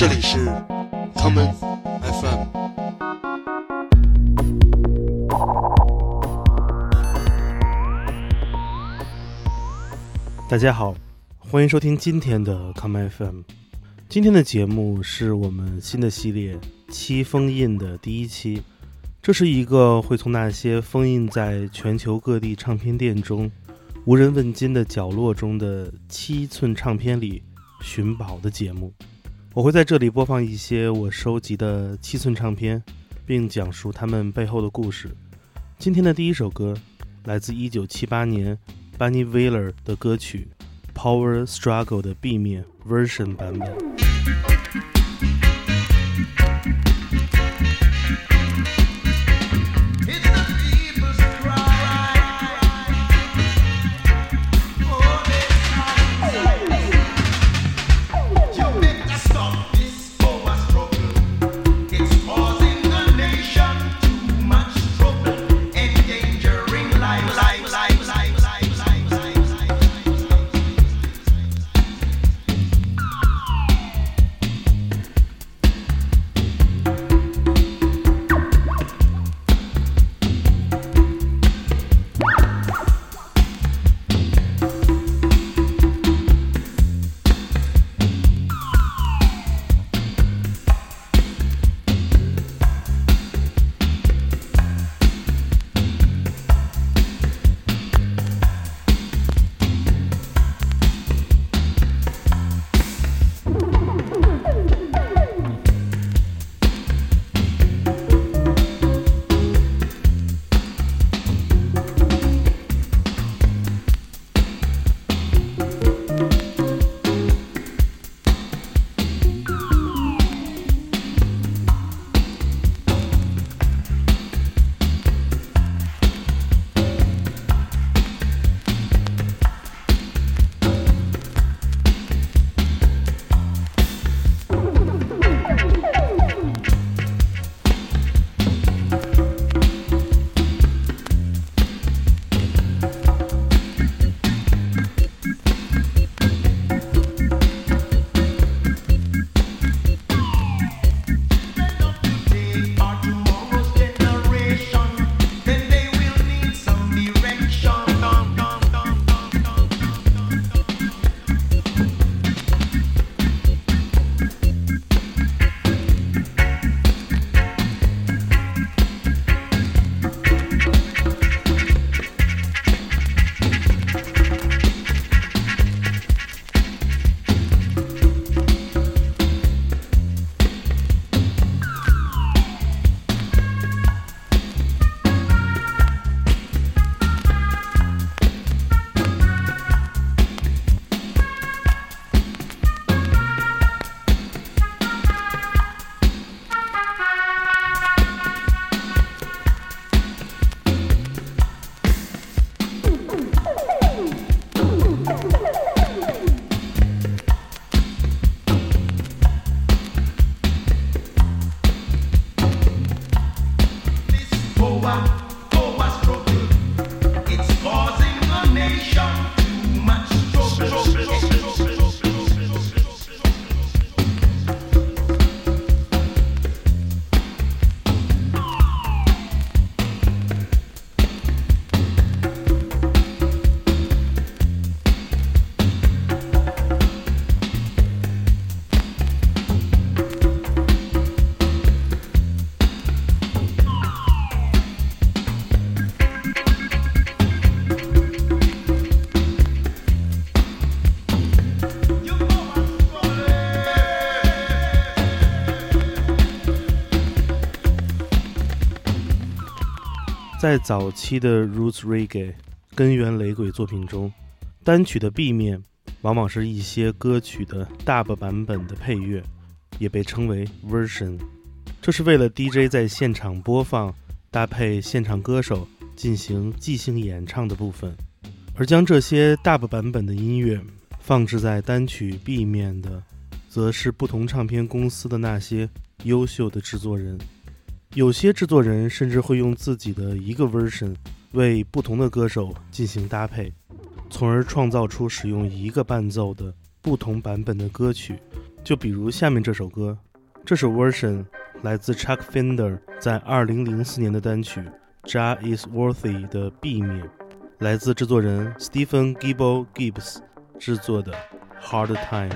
这里是 common FM。大家好，欢迎收听今天的 common FM。今天的节目是我们新的系列七封印的第一期。这是一个会从那些封印在全球各地唱片店中无人问津的角落中的七寸唱片里寻宝的节目。我会在这里播放一些我收集的七寸唱片，并讲述他们背后的故事。今天的第一首歌来自1978年 Bunny Wailer 的歌曲《Power Struggle》的 B 面 version 版本。在早期的 Roots Reggae 根源雷鬼作品中，单曲的 B 面往往是一些歌曲的 Dub 版本的配乐，也被称为 Version。这是为了 DJ 在现场播放，搭配现场歌手进行即兴演唱的部分，而将这些 Dub 版本的音乐放置在单曲 B 面的，则是不同唱片公司的那些优秀的制作人。有些制作人甚至会用自己的一个 version 为不同的歌手进行搭配，从而创造出使用一个伴奏的不同版本的歌曲，就比如下面这首歌，这首 version 来自 Chuck Fender 在2004年的单曲《Ja Is Worthy》的 B 面，来自制作人 Stephen Gibble Gibbs 制作的《Hard Time》。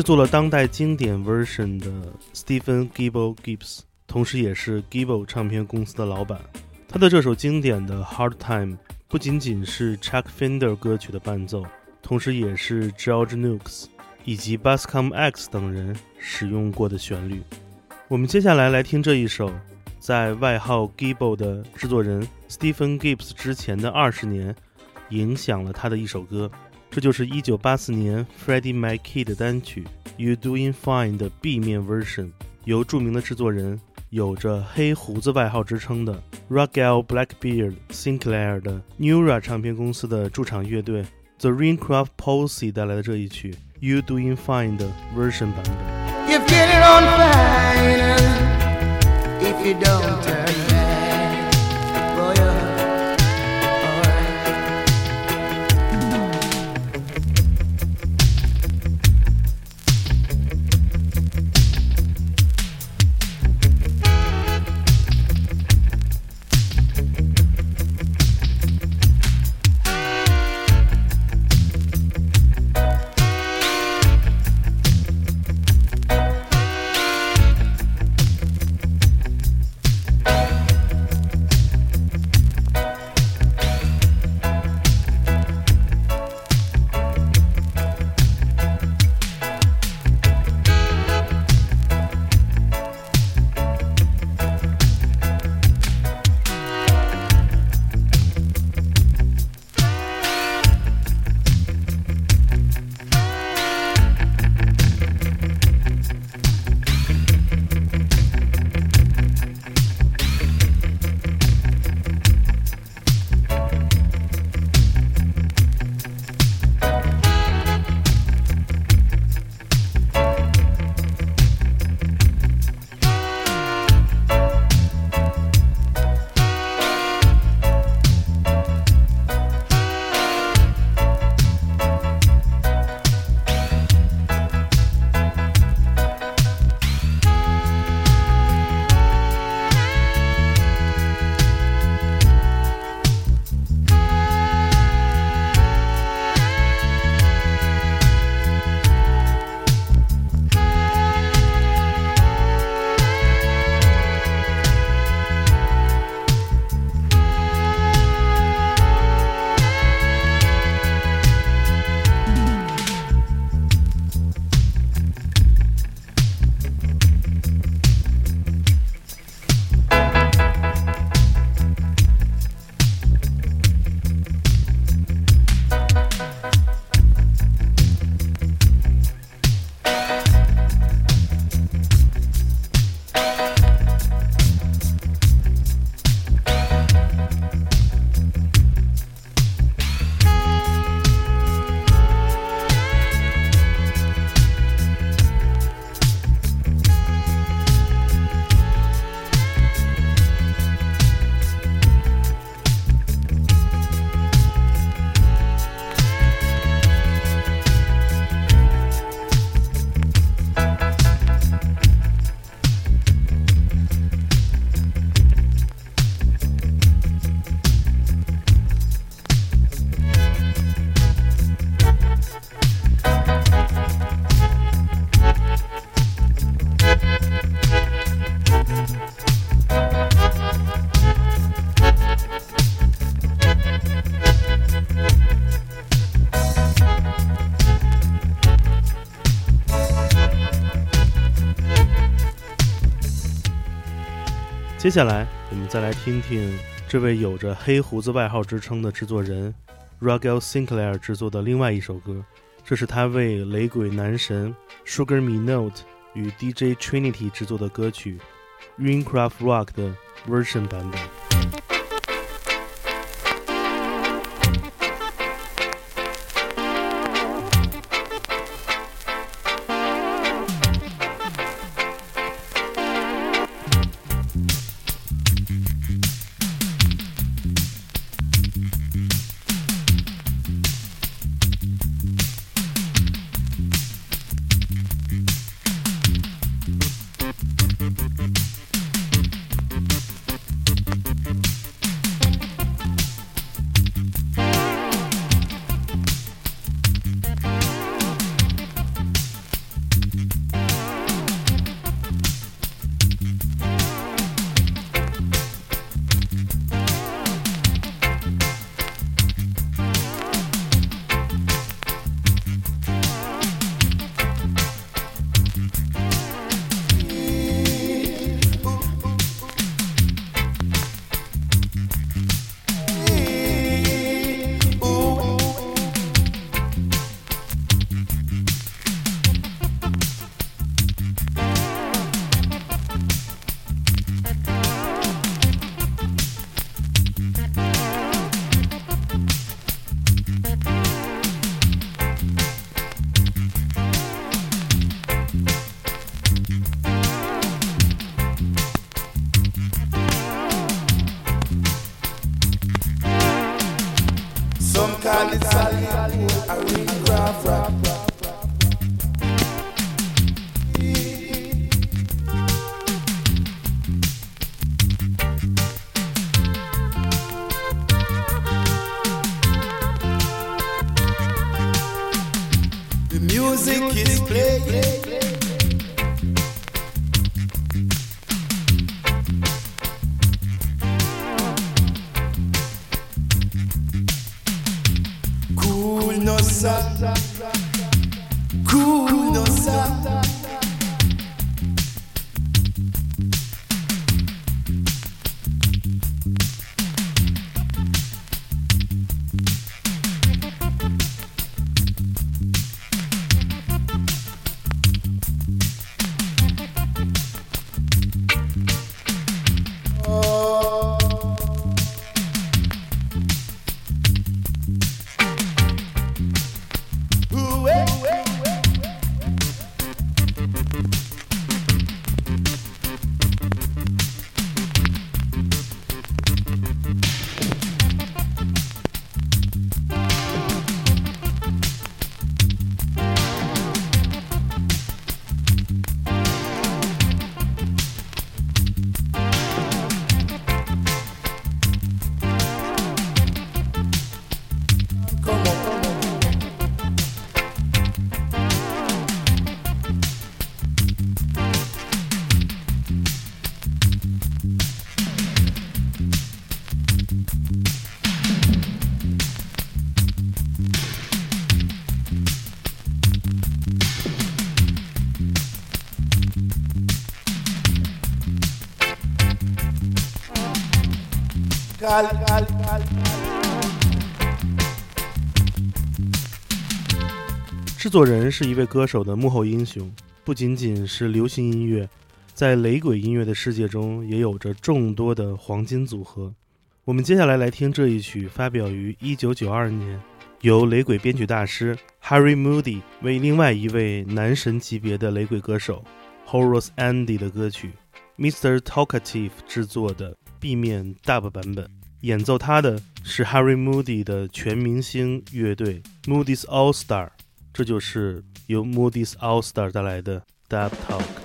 制作了当代经典 version 的 Stephen Gibbo Gibbs，同时也是 Gibbo 唱片公司的老板。他的这首经典的 Hard Time 不仅仅是 Chuck Fender 歌曲的伴奏，同时也是 George Nooks 以及 Bascom X 等人使用过的旋律。我们接下来来听这一首，在外号 Gibbo 的制作人 Stephen Gibbs 之前的二十年，影响了他的一首歌。这就是1984年 Freddie McKay 的单曲《You Doing Fine》的 B 面 version，由著名的制作人、有着“黑胡子”外号之称的 Ragel Blackbeard Sinclair 的 Neura 唱片公司的驻场乐队 The Raincraft Posse 带来的这一曲《You Doing Fine》的 version 版本。接下来，我们再来听听这位有着“黑胡子”外号之称的制作人 Ruggell Sinclair 制作的另外一首歌，这是他为雷鬼男神 Sugar Me Note 与 DJ Trinity 制作的歌曲《Raincraft Rock》的 version 版本。制作人是一位歌手的幕后英雄，不仅仅是流行音乐，在雷鬼音乐的世界中也有着众多的黄金组合。我们接下来来听这一曲，发表于1992年，由雷鬼编曲大师 Harry Moody 为另外一位男神级别的雷鬼歌手 Horace Andy 的歌曲 Mr. Talkative 制作的 B 面 Dub 版本。演奏它的是 Harry Moody 的全明星乐队 Moody's All Star，这就是由 Moody's All Star 带来的 dabtalk。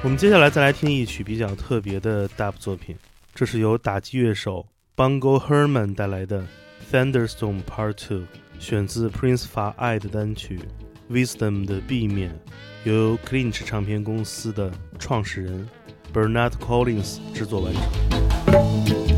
我们接下来再来听一曲比较特别的 Dub 作品，这是由打击乐手 Bungo Herman 带来的 Thunderstorm Part Two，选自 Prince 发爱的单曲 Wisdom 的 B 面，由 Clinch 唱片公司的创始人 Bernard Collins 制作完成。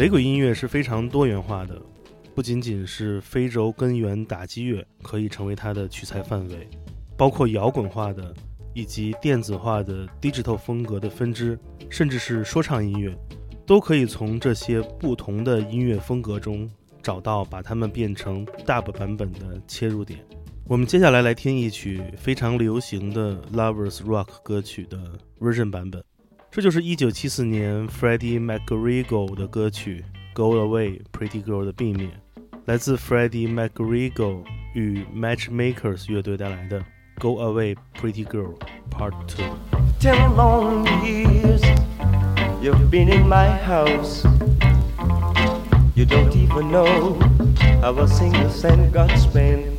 雷鬼音乐是非常多元化的，不仅仅是非洲根源打击乐可以成为它的取材范围，包括摇滚化的以及电子化的 digital 风格的分支，甚至是说唱音乐，都可以从这些不同的音乐风格中找到把它们变成 dub 版本的切入点。我们接下来来听一曲非常流行的 lovers rock 歌曲的 version 版本。这就是1974年 Freddie McGregor 的歌曲《Go Away Pretty Girl》的 B 面，来自 Freddie McGregor 与 Matchmakers 乐队带来的《Go Away Pretty Girl Part Two》。Ten long years you've been in my house. You don't even know how a single cent got spent.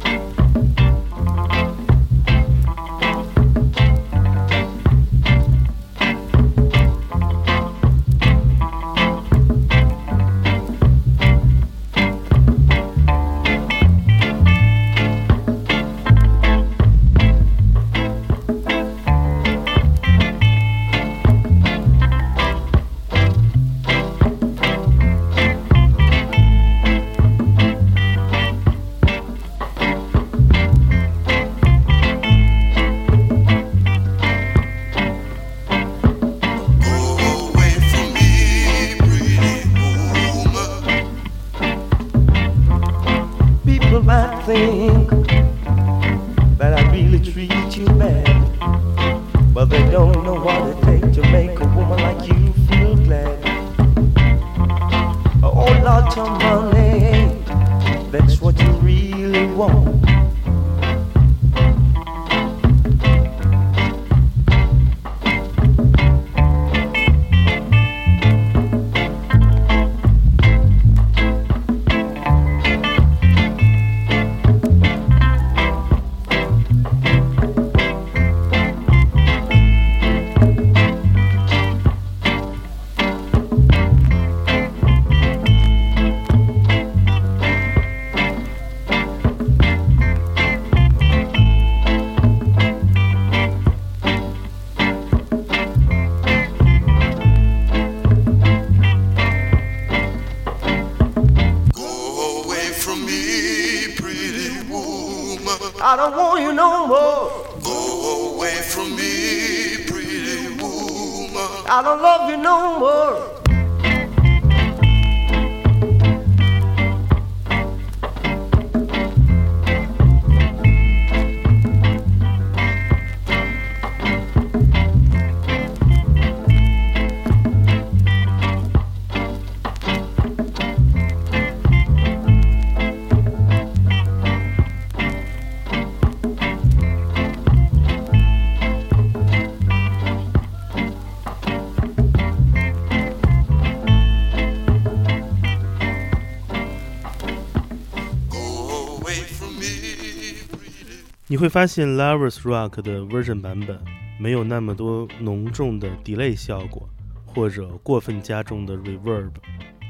你会发现 Lovers Rock 的 version 版本没有那么多浓重的 delay 效果，或者过分加重的 reverb，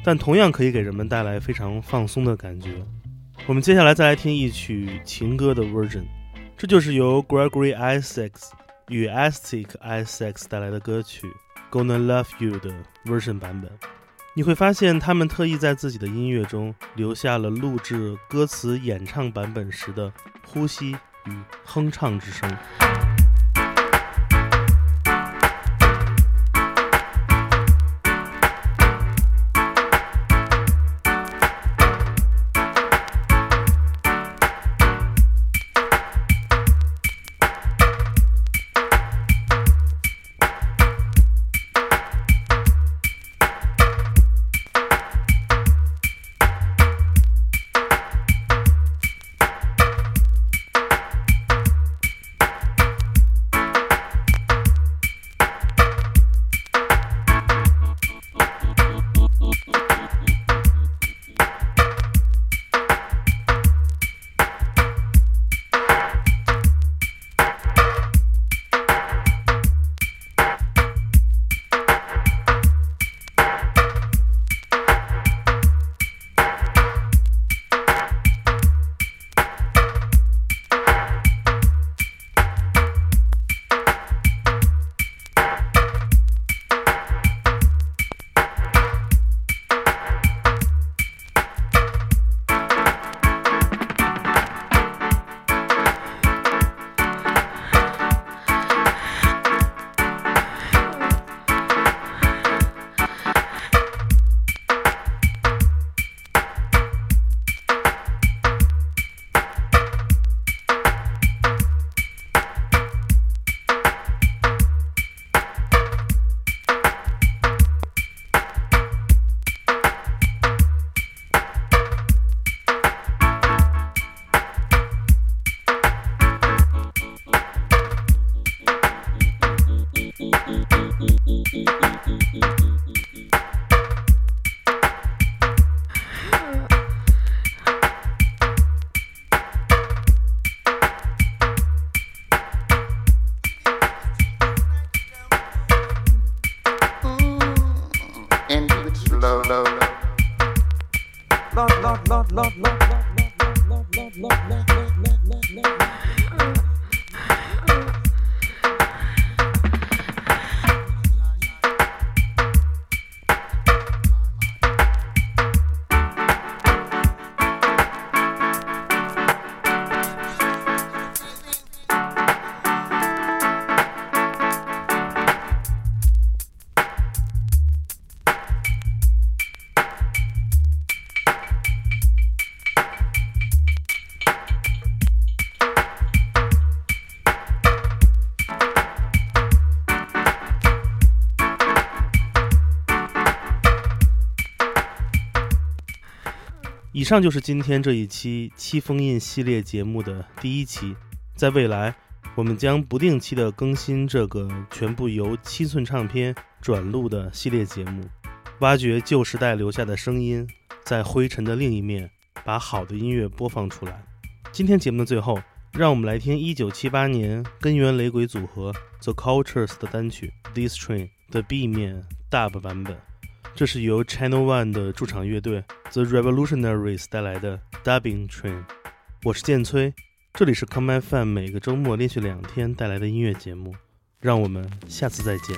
但同样可以给人们带来非常放松的感觉。我们接下来再来听一曲情歌的 version，这就是由 Gregory Isaacs 与 Aztec Isaacs 带来的歌曲《Gonna Love You》的 version 版本。你会发现，他们特意在自己的音乐中留下了录制歌词演唱版本时的呼吸哼唱之声。以上就是今天这一期七封印系列节目的第一期。在未来，我们将不定期的更新这个全部由七寸唱片转录的系列节目，挖掘旧时代留下的声音，在灰尘的另一面，把好的音乐播放出来。今天节目的最后，让我们来听1978年根源雷鬼组合 The Cultures 的单曲《This Train》的 B 面 Dub 版本。这是由 Channel One 的驻场乐队 The Revolutionaries 带来的 Dubbing Train。我是建崔，这里是 Come FM 每个周末连续两天带来的音乐节目。让我们下次再见。